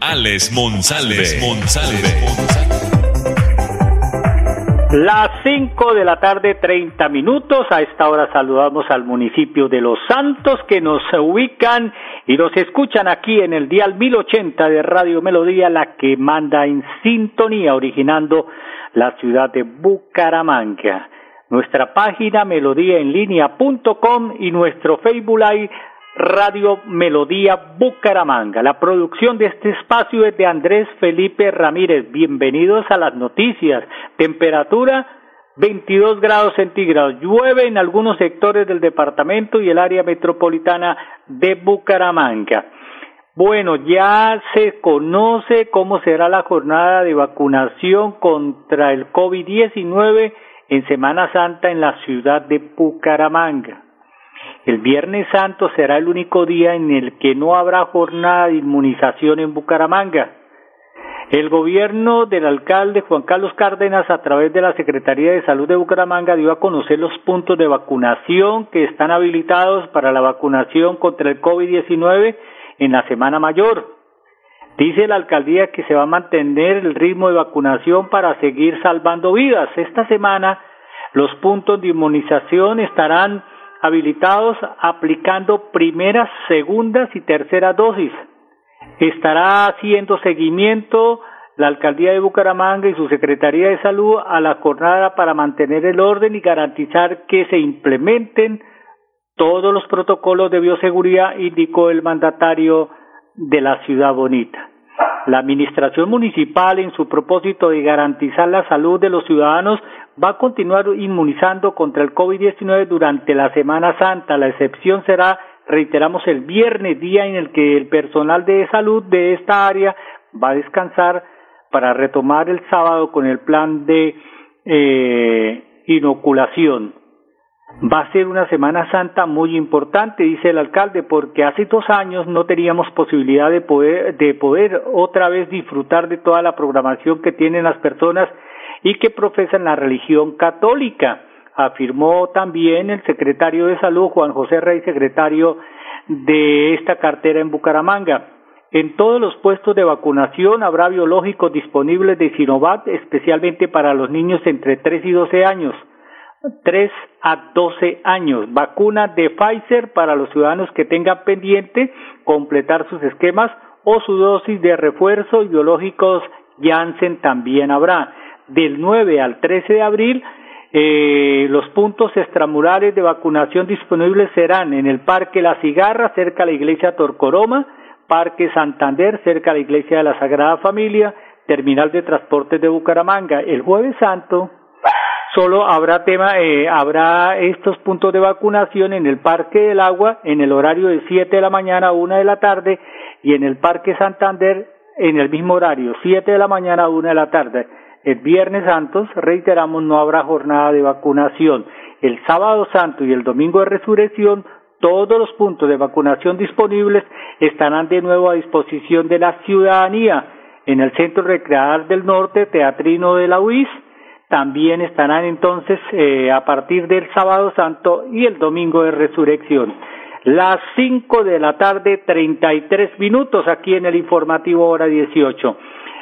Alex Monsalve. Las 5 de la tarde, 30 minutos. A esta hora saludamos al municipio de Los Santos que nos ubican y nos escuchan aquí en el dial 1080 de Radio Melodía, la que manda en sintonía, originando la ciudad de Bucaramanga. Nuestra página melodíaenlínea.com y nuestro Facebook Live Radio Melodía Bucaramanga. La producción de este espacio es de Andrés Felipe Ramírez. Bienvenidos a las noticias. Temperatura 22 grados centígrados. Llueve en algunos sectores del departamento y el área metropolitana de Bucaramanga. Bueno, ya se conoce cómo será la jornada de vacunación contra el COVID-19 en Semana Santa en la ciudad de Bucaramanga. El Viernes Santo será el único día en el que no habrá jornada de inmunización en Bucaramanga. El gobierno del alcalde Juan Carlos Cárdenas, a través de la Secretaría de Salud de Bucaramanga, dio a conocer los puntos de vacunación que están habilitados para la vacunación contra el COVID-19 en la Semana Mayor. Dice la alcaldía que se va a mantener el ritmo de vacunación para seguir salvando vidas. Esta semana los puntos de inmunización estarán habilitados aplicando primeras, segundas y terceras dosis estará haciendo seguimiento la Alcaldía de Bucaramanga y su Secretaría de Salud a la jornada para mantener el orden y garantizar que se implementen todos los protocolos de bioseguridad, indicó el mandatario de la ciudad bonita. La Administración Municipal, en su propósito de garantizar la salud de los ciudadanos, va a continuar inmunizando contra el COVID-19 durante la Semana Santa. La excepción será reiteramos el viernes, día en el que el personal de salud de esta área va a descansar para retomar el sábado con el plan de eh, inoculación. Va a ser una Semana Santa muy importante, dice el alcalde, porque hace dos años no teníamos posibilidad de poder, de poder otra vez disfrutar de toda la programación que tienen las personas y que profesan la religión católica afirmó también el secretario de Salud, Juan José Rey, secretario de esta cartera en Bucaramanga. En todos los puestos de vacunación habrá biológicos disponibles de Sinovac, especialmente para los niños entre 3 y 12 años. 3 a 12 años. Vacuna de Pfizer para los ciudadanos que tengan pendiente completar sus esquemas o su dosis de refuerzo y biológicos Janssen también habrá. Del 9 al 13 de abril eh, los puntos extramurales de vacunación disponibles serán en el Parque La Cigarra, cerca de la iglesia Torcoroma, Parque Santander, cerca de la iglesia de la Sagrada Familia, Terminal de Transportes de Bucaramanga. El Jueves Santo solo habrá tema, eh, habrá estos puntos de vacunación en el Parque del Agua en el horario de 7 de la mañana a 1 de la tarde y en el Parque Santander en el mismo horario, 7 de la mañana a 1 de la tarde. El Viernes Santos, reiteramos, no habrá jornada de vacunación. El Sábado Santo y el Domingo de Resurrección, todos los puntos de vacunación disponibles estarán de nuevo a disposición de la ciudadanía. En el Centro Recreador del Norte, Teatrino de la UIS, también estarán entonces eh, a partir del Sábado Santo y el Domingo de Resurrección. Las cinco de la tarde, treinta y tres minutos aquí en el informativo hora dieciocho.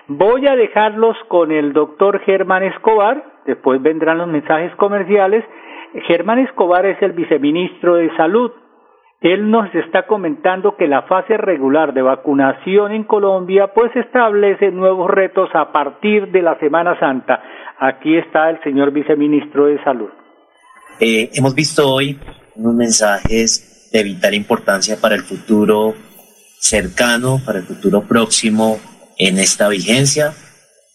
Voy a dejarlos con el doctor Germán Escobar, después vendrán los mensajes comerciales. Germán Escobar es el viceministro de Salud. Él nos está comentando que la fase regular de vacunación en Colombia pues establece nuevos retos a partir de la Semana Santa. Aquí está el señor viceministro de Salud. Eh, hemos visto hoy unos mensajes de vital importancia para el futuro cercano, para el futuro próximo en esta vigencia,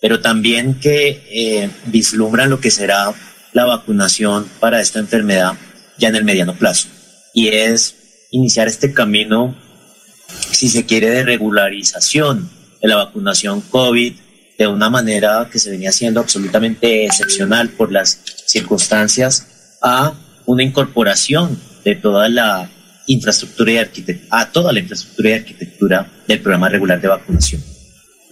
pero también que eh, vislumbran lo que será la vacunación para esta enfermedad ya en el mediano plazo. Y es iniciar este camino, si se quiere, de regularización de la vacunación COVID de una manera que se venía haciendo absolutamente excepcional por las circunstancias a una incorporación de toda la infraestructura y arquitectura, a toda la infraestructura y arquitectura del programa regular de vacunación.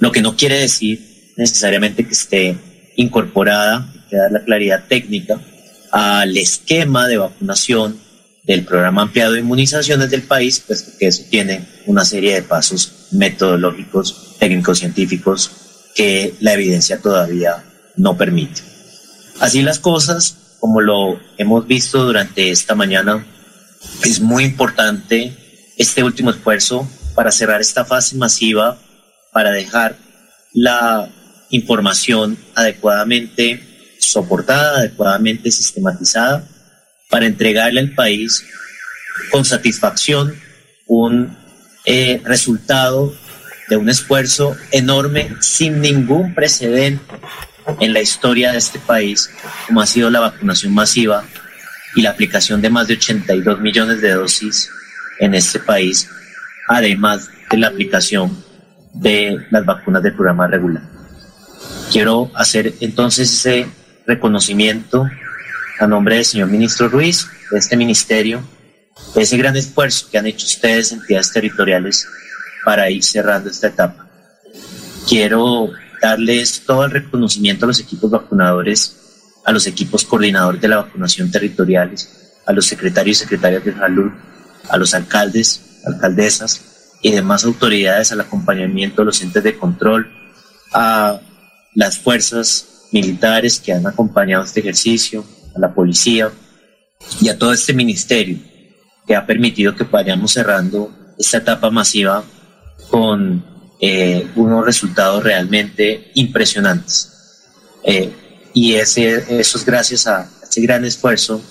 Lo que no quiere decir necesariamente que esté incorporada, que dar la claridad técnica, al esquema de vacunación del programa ampliado de inmunizaciones del país, pues que eso tiene una serie de pasos metodológicos, técnicos, científicos que la evidencia todavía no permite. Así las cosas, como lo hemos visto durante esta mañana, es muy importante este último esfuerzo para cerrar esta fase masiva, para dejar la información adecuadamente soportada, adecuadamente sistematizada, para entregarle al país con satisfacción un eh, resultado de un esfuerzo enorme sin ningún precedente en la historia de este país, como ha sido la vacunación masiva y la aplicación de más de 82 millones de dosis en este país, además de la aplicación de las vacunas del programa regular. Quiero hacer entonces ese reconocimiento a nombre del señor ministro Ruiz, de este ministerio, de ese gran esfuerzo que han hecho ustedes, entidades territoriales, para ir cerrando esta etapa. Quiero darles todo el reconocimiento a los equipos vacunadores a los equipos coordinadores de la vacunación territoriales, a los secretarios y secretarias de salud, a los alcaldes, alcaldesas y demás autoridades al acompañamiento de los entes de control, a las fuerzas militares que han acompañado este ejercicio, a la policía y a todo este ministerio que ha permitido que vayamos cerrando esta etapa masiva con eh, unos resultados realmente impresionantes. Eh, y ese, eso es gracias a ese gran esfuerzo,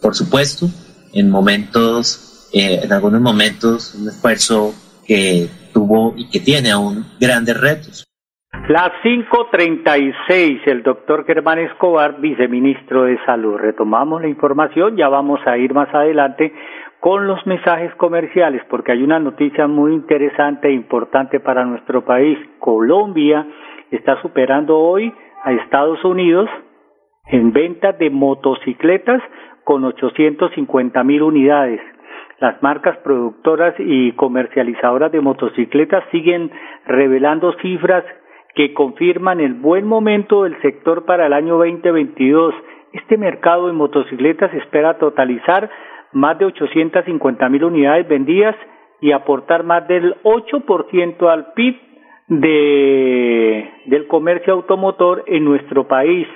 por supuesto, en momentos, eh, en algunos momentos, un esfuerzo que tuvo y que tiene aún grandes retos. Las 5.36, el doctor Germán Escobar, viceministro de Salud. Retomamos la información, ya vamos a ir más adelante con los mensajes comerciales, porque hay una noticia muy interesante e importante para nuestro país. Colombia está superando hoy a Estados Unidos en venta de motocicletas con 850 mil unidades. Las marcas productoras y comercializadoras de motocicletas siguen revelando cifras que confirman el buen momento del sector para el año 2022. Este mercado de motocicletas espera totalizar más de 850 mil unidades vendidas y aportar más del 8% al PIB de, del comercio automotor en nuestro país.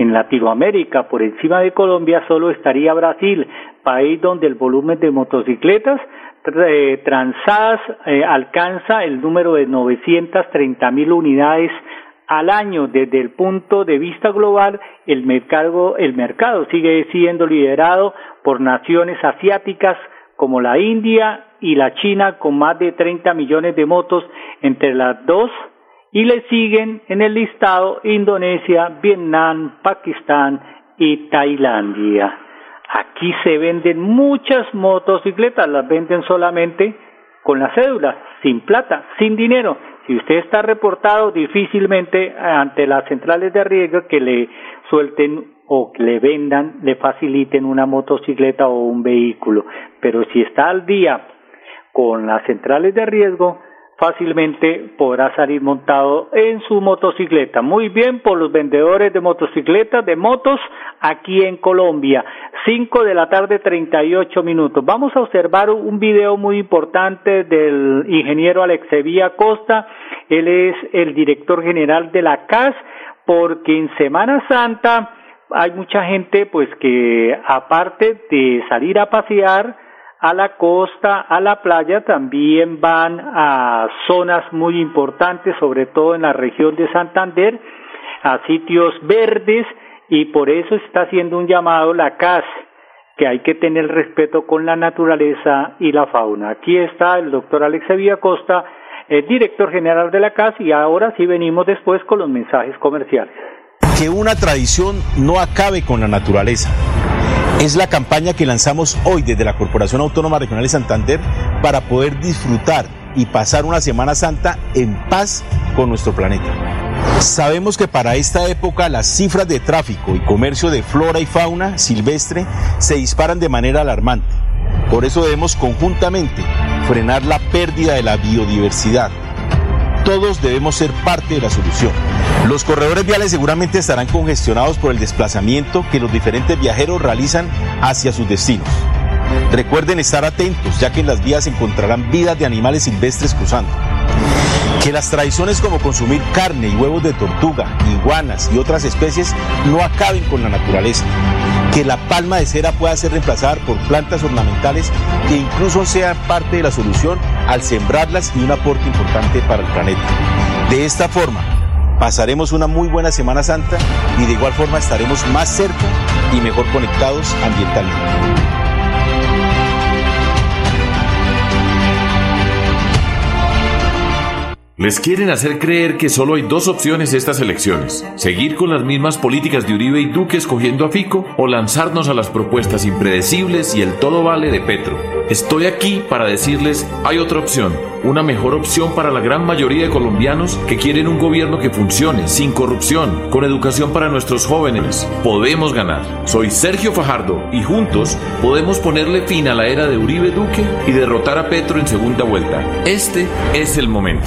En Latinoamérica, por encima de Colombia, solo estaría Brasil, país donde el volumen de motocicletas eh, transadas eh, alcanza el número de 930 mil unidades al año. Desde el punto de vista global, el mercado, el mercado sigue siendo liderado por naciones asiáticas como la India y la China con más de 30 millones de motos entre las dos y le siguen en el listado Indonesia, Vietnam, Pakistán y Tailandia. Aquí se venden muchas motocicletas, las venden solamente con la cédula, sin plata, sin dinero. Si usted está reportado, difícilmente ante las centrales de riesgo que le suelten o que le vendan, le faciliten una motocicleta o un vehículo. Pero si está al día con las centrales de riesgo, fácilmente podrá salir montado en su motocicleta. Muy bien por los vendedores de motocicletas, de motos, aquí en Colombia. 5 de la tarde, 38 minutos. Vamos a observar un video muy importante del ingeniero Alexevía Costa. Él es el director general de la CAS, porque en Semana Santa hay mucha gente pues que aparte de salir a pasear, a la costa, a la playa, también van a zonas muy importantes, sobre todo en la región de Santander, a sitios verdes y por eso está haciendo un llamado la CAS, que hay que tener respeto con la naturaleza y la fauna. Aquí está el doctor Alex Costa, el director general de la CAS, y ahora sí venimos después con los mensajes comerciales. Que una tradición no acabe con la naturaleza es la campaña que lanzamos hoy desde la Corporación Autónoma Regional de Santander para poder disfrutar y pasar una Semana Santa en paz con nuestro planeta. Sabemos que para esta época las cifras de tráfico y comercio de flora y fauna silvestre se disparan de manera alarmante. Por eso debemos conjuntamente frenar la pérdida de la biodiversidad. Todos debemos ser parte de la solución. Los corredores viales seguramente estarán congestionados por el desplazamiento que los diferentes viajeros realizan hacia sus destinos. Recuerden estar atentos, ya que en las vías encontrarán vidas de animales silvestres cruzando. Que las tradiciones como consumir carne y huevos de tortuga, iguanas y otras especies no acaben con la naturaleza. Que la palma de cera pueda ser reemplazada por plantas ornamentales que incluso sean parte de la solución al sembrarlas y un aporte importante para el planeta. De esta forma, pasaremos una muy buena Semana Santa y de igual forma estaremos más cerca y mejor conectados ambientalmente. Les quieren hacer creer que solo hay dos opciones estas elecciones, seguir con las mismas políticas de Uribe y Duque escogiendo a Fico o lanzarnos a las propuestas impredecibles y el todo vale de Petro. Estoy aquí para decirles, hay otra opción, una mejor opción para la gran mayoría de colombianos que quieren un gobierno que funcione, sin corrupción, con educación para nuestros jóvenes. Podemos ganar. Soy Sergio Fajardo y juntos podemos ponerle fin a la era de Uribe Duque y derrotar a Petro en segunda vuelta. Este es el momento.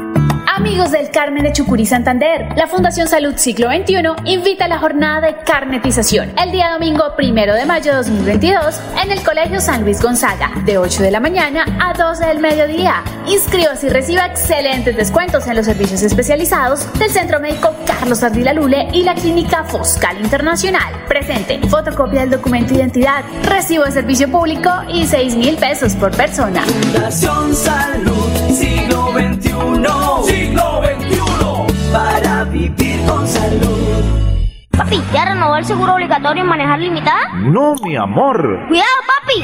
Amigos del Carmen de Chucurí Santander, la Fundación Salud Ciclo XXI invita a la jornada de carnetización el día domingo primero de mayo de 2022 en el Colegio San Luis Gonzaga, de 8 de la mañana a 12 del mediodía. Inscríbase y reciba excelentes descuentos en los servicios especializados del Centro Médico Carlos Ardila Lule y la Clínica Foscal Internacional. Presente, fotocopia del documento de identidad, recibo de servicio público y 6 mil pesos por persona. Fundación Salud Siglo XXI siglo XXI para vivir con salud. Papi, ¿ya renovó el seguro obligatorio en manejar limitada? No, mi amor. Cuidado, papi.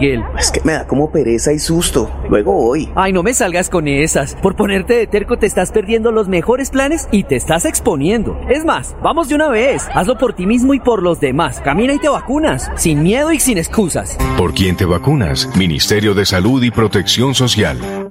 Miguel? Es que me da como pereza y susto. Luego voy. Ay, no me salgas con esas. Por ponerte de terco te estás perdiendo los mejores planes y te estás exponiendo. Es más, vamos de una vez. Hazlo por ti mismo y por los demás. Camina y te vacunas. Sin miedo y sin excusas. ¿Por quién te vacunas? Ministerio de Salud y Protección Social.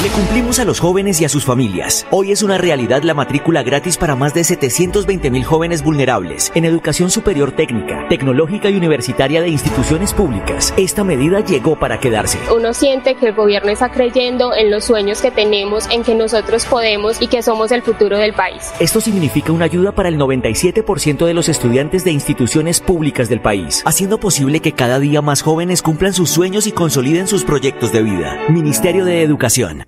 Le cumplimos a los jóvenes y a sus familias. Hoy es una realidad la matrícula gratis para más de 720 mil jóvenes vulnerables en educación superior técnica, tecnológica y universitaria de instituciones públicas. Esta medida llegó para quedarse. Uno siente que el gobierno está creyendo en los sueños que tenemos, en que nosotros podemos y que somos el futuro del país. Esto significa una ayuda para el 97% de los estudiantes de instituciones públicas del país, haciendo posible que cada día más jóvenes cumplan sus sueños y consoliden sus proyectos de vida. Ministerio de Educación.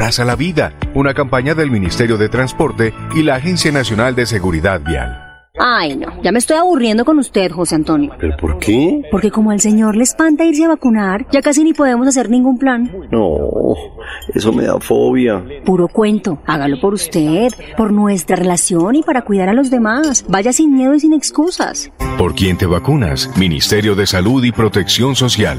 abraza la vida. Una campaña del Ministerio de Transporte y la Agencia Nacional de Seguridad Vial. Ay, no, ya me estoy aburriendo con usted, José Antonio. ¿Pero por qué? Porque como al señor le espanta irse a vacunar, ya casi ni podemos hacer ningún plan. No, eso me da fobia. Puro cuento, hágalo por usted, por nuestra relación y para cuidar a los demás. Vaya sin miedo y sin excusas. ¿Por quién te vacunas? Ministerio de Salud y Protección Social.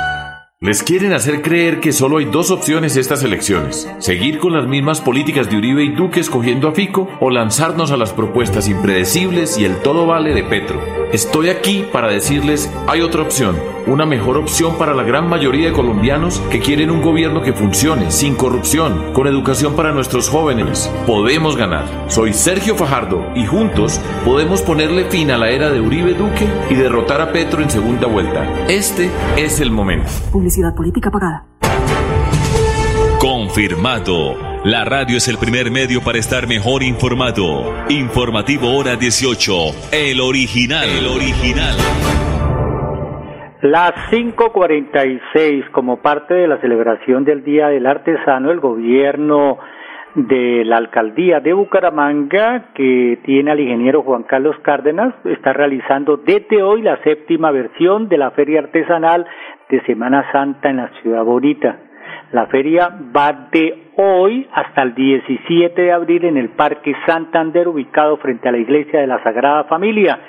Les quieren hacer creer que solo hay dos opciones estas elecciones. Seguir con las mismas políticas de Uribe y Duque escogiendo a Fico o lanzarnos a las propuestas impredecibles y el todo vale de Petro. Estoy aquí para decirles, hay otra opción, una mejor opción para la gran mayoría de colombianos que quieren un gobierno que funcione, sin corrupción, con educación para nuestros jóvenes. Podemos ganar. Soy Sergio Fajardo y juntos podemos ponerle fin a la era de Uribe Duque y derrotar a Petro en segunda vuelta. Este es el momento. Publicidad política pagada. Confirmado. La radio es el primer medio para estar mejor informado. Informativo Hora 18. El original. El original. Las 5.46, como parte de la celebración del Día del Artesano, el gobierno de la alcaldía de Bucaramanga, que tiene al ingeniero Juan Carlos Cárdenas, está realizando desde hoy la séptima versión de la feria artesanal de Semana Santa en la Ciudad Bonita. La feria va de hoy hasta el 17 de abril en el Parque Santander, ubicado frente a la Iglesia de la Sagrada Familia.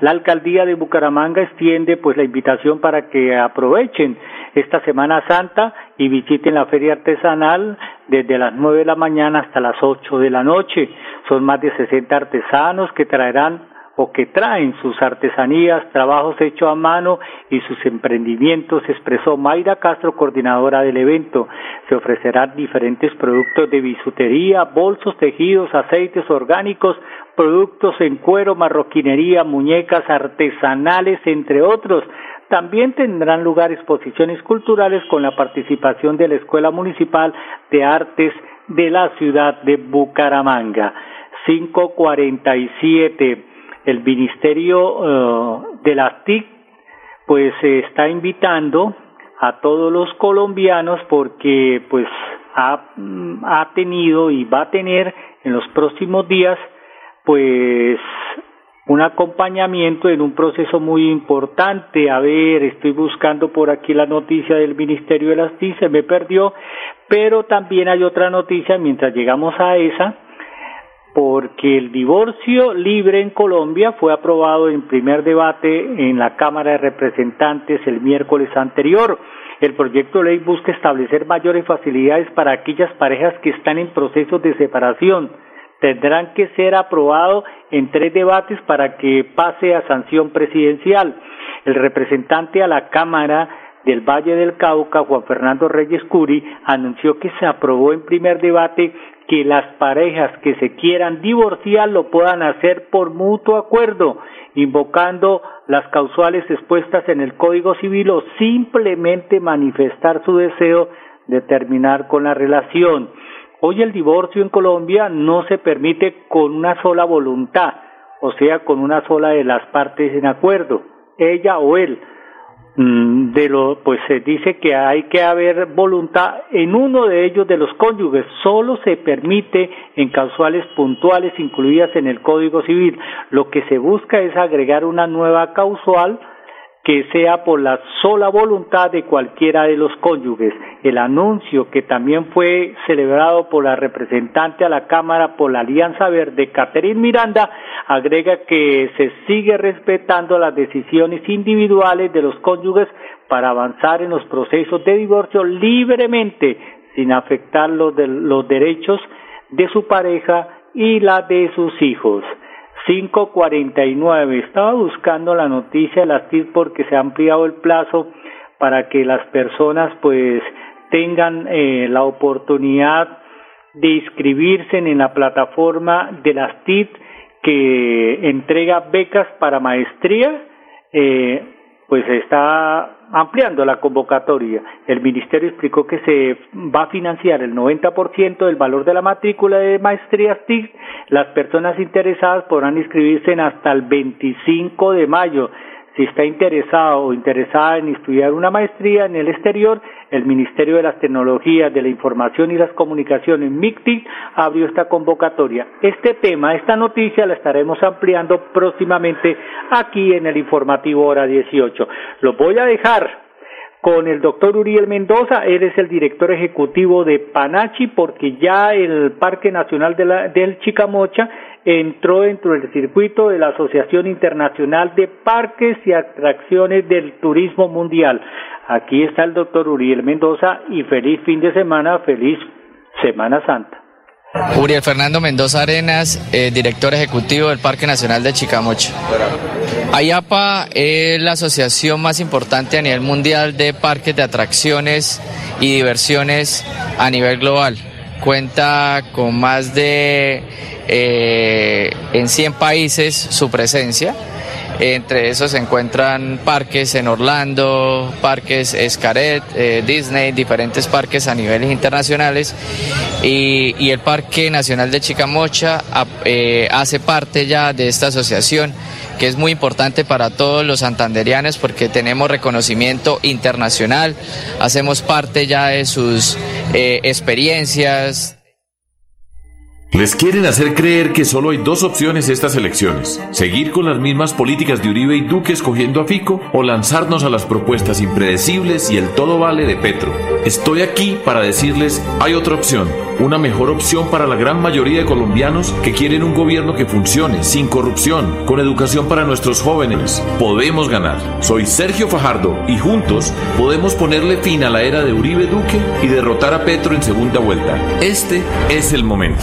La alcaldía de Bucaramanga extiende pues la invitación para que aprovechen esta Semana Santa y visiten la feria artesanal desde las nueve de la mañana hasta las ocho de la noche. Son más de 60 artesanos que traerán o que traen sus artesanías, trabajos hechos a mano y sus emprendimientos, expresó Mayra Castro, coordinadora del evento. Se ofrecerán diferentes productos de bisutería, bolsos, tejidos, aceites orgánicos, productos en cuero, marroquinería, muñecas artesanales, entre otros. También tendrán lugar exposiciones culturales con la participación de la Escuela Municipal de Artes de la ciudad de Bucaramanga. 547 el Ministerio uh, de las TIC pues se está invitando a todos los colombianos porque pues ha, ha tenido y va a tener en los próximos días pues un acompañamiento en un proceso muy importante. A ver, estoy buscando por aquí la noticia del Ministerio de las TIC, se me perdió, pero también hay otra noticia mientras llegamos a esa porque el divorcio libre en Colombia fue aprobado en primer debate en la Cámara de Representantes el miércoles anterior. El proyecto de ley busca establecer mayores facilidades para aquellas parejas que están en procesos de separación. Tendrán que ser aprobado en tres debates para que pase a sanción presidencial. El representante a la Cámara del Valle del Cauca, Juan Fernando Reyes Curi, anunció que se aprobó en primer debate que las parejas que se quieran divorciar lo puedan hacer por mutuo acuerdo, invocando las causales expuestas en el Código Civil o simplemente manifestar su deseo de terminar con la relación. Hoy el divorcio en Colombia no se permite con una sola voluntad, o sea, con una sola de las partes en acuerdo, ella o él de lo pues se dice que hay que haber voluntad en uno de ellos de los cónyuges. Solo se permite en causales puntuales incluidas en el Código Civil. Lo que se busca es agregar una nueva causal que sea por la sola voluntad de cualquiera de los cónyuges. El anuncio que también fue celebrado por la representante a la Cámara por la Alianza Verde, Catherine Miranda, agrega que se sigue respetando las decisiones individuales de los cónyuges para avanzar en los procesos de divorcio libremente, sin afectar los, de, los derechos de su pareja y la de sus hijos. 549. Estaba buscando la noticia de las TIC porque se ha ampliado el plazo para que las personas pues tengan eh, la oportunidad de inscribirse en la plataforma de las TIC que entrega becas para maestría, eh, pues está ampliando la convocatoria. El ministerio explicó que se va a financiar el 90% del valor de la matrícula de maestrías TIC. Las personas interesadas podrán inscribirse en hasta el 25 de mayo si está interesado o interesada en estudiar una maestría en el exterior, el Ministerio de las Tecnologías de la Información y las Comunicaciones, MICTI, abrió esta convocatoria. Este tema, esta noticia la estaremos ampliando próximamente aquí en el informativo hora 18. Lo voy a dejar con el doctor Uriel Mendoza, él es el director ejecutivo de Panachi, porque ya el Parque Nacional de la, del Chicamocha entró dentro del circuito de la Asociación Internacional de Parques y Atracciones del Turismo Mundial. Aquí está el doctor Uriel Mendoza y feliz fin de semana, feliz Semana Santa. Uriel Fernando Mendoza Arenas, eh, director ejecutivo del Parque Nacional de Chicamocha. AYAPA es la asociación más importante a nivel mundial de parques de atracciones y diversiones a nivel global. Cuenta con más de eh, en 100 países su presencia. Entre esos se encuentran parques en Orlando, parques Escaret, eh, Disney, diferentes parques a niveles internacionales. Y, el Parque Nacional de Chicamocha eh, hace parte ya de esta asociación que es muy importante para todos los santanderianos porque tenemos reconocimiento internacional, hacemos parte ya de sus experiencias. Les quieren hacer creer que solo hay dos opciones estas elecciones, seguir con las mismas políticas de Uribe y Duque escogiendo a Fico o lanzarnos a las propuestas impredecibles y el todo vale de Petro. Estoy aquí para decirles, hay otra opción, una mejor opción para la gran mayoría de colombianos que quieren un gobierno que funcione, sin corrupción, con educación para nuestros jóvenes. Podemos ganar. Soy Sergio Fajardo y juntos podemos ponerle fin a la era de Uribe Duque y derrotar a Petro en segunda vuelta. Este es el momento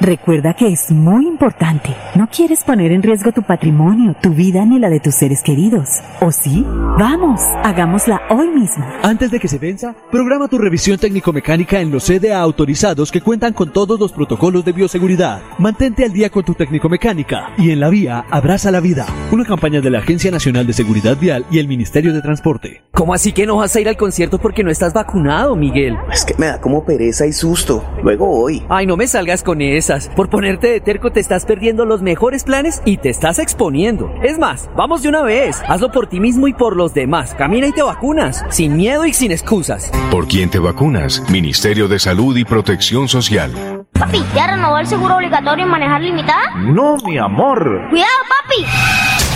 Recuerda que es muy importante. No quieres poner en riesgo tu patrimonio, tu vida ni la de tus seres queridos. ¿O sí? Vamos, hagámosla hoy mismo. Antes de que se venza, programa tu revisión técnico-mecánica en los CDA autorizados que cuentan con todos los protocolos de bioseguridad. Mantente al día con tu técnico-mecánica y en la vía abraza la vida. Una campaña de la Agencia Nacional de Seguridad Vial y el Ministerio de Transporte. ¿Cómo así que no vas a ir al concierto porque no estás vacunado, Miguel? Es que me da como pereza y susto. Luego voy. Ay, no me salgas con eso. Por ponerte de terco te estás perdiendo los mejores planes y te estás exponiendo. Es más, vamos de una vez. Hazlo por ti mismo y por los demás. Camina y te vacunas. Sin miedo y sin excusas. ¿Por quién te vacunas? Ministerio de Salud y Protección Social. Papi, ¿ya renovó el seguro obligatorio en manejar limitada? No, mi amor. Cuidado, papi.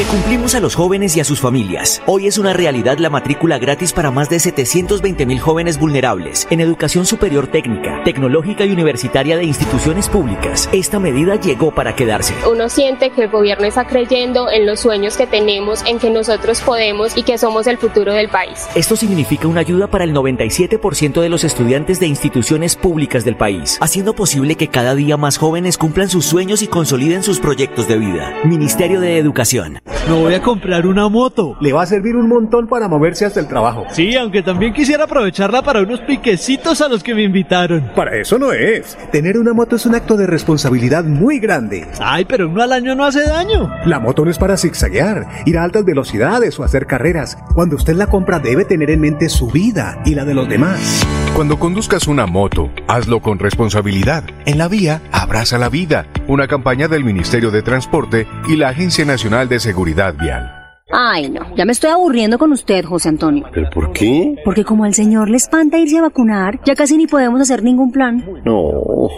Le cumplimos a los jóvenes y a sus familias. Hoy es una realidad la matrícula gratis para más de 720 mil jóvenes vulnerables en educación superior técnica, tecnológica y universitaria de instituciones públicas. Esta medida llegó para quedarse. Uno siente que el gobierno está creyendo en los sueños que tenemos, en que nosotros podemos y que somos el futuro del país. Esto significa una ayuda para el 97% de los estudiantes de instituciones públicas del país, haciendo posible que cada día más jóvenes cumplan sus sueños y consoliden sus proyectos de vida. Ministerio de Educación. on. Me voy a comprar una moto. Le va a servir un montón para moverse hasta el trabajo. Sí, aunque también quisiera aprovecharla para unos piquecitos a los que me invitaron. Para eso no es. Tener una moto es un acto de responsabilidad muy grande. Ay, pero uno al año no hace daño. La moto no es para zigzaguear, ir a altas velocidades o hacer carreras. Cuando usted la compra debe tener en mente su vida y la de los demás. Cuando conduzcas una moto, hazlo con responsabilidad. En la vía, abraza la vida. Una campaña del Ministerio de Transporte y la Agencia Nacional de Seguridad Vial. Ay, no, ya me estoy aburriendo con usted, José Antonio. ¿Pero por qué? Porque como al señor le espanta irse a vacunar, ya casi ni podemos hacer ningún plan. No,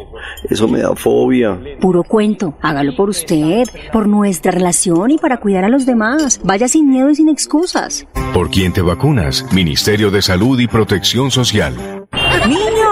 eso me da fobia. Puro cuento, hágalo por usted, por nuestra relación y para cuidar a los demás. Vaya sin miedo y sin excusas. ¿Por quién te vacunas? Ministerio de Salud y Protección Social.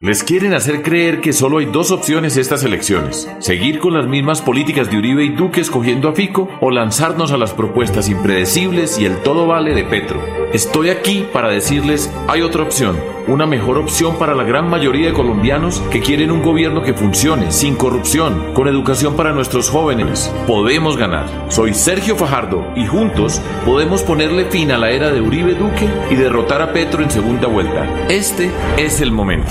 Les quieren hacer creer que solo hay dos opciones estas elecciones. Seguir con las mismas políticas de Uribe y Duque escogiendo a Fico o lanzarnos a las propuestas impredecibles y el todo vale de Petro. Estoy aquí para decirles hay otra opción. Una mejor opción para la gran mayoría de colombianos que quieren un gobierno que funcione, sin corrupción, con educación para nuestros jóvenes. Podemos ganar. Soy Sergio Fajardo y juntos podemos ponerle fin a la era de Uribe Duque y derrotar a Petro en segunda vuelta. Este es el momento.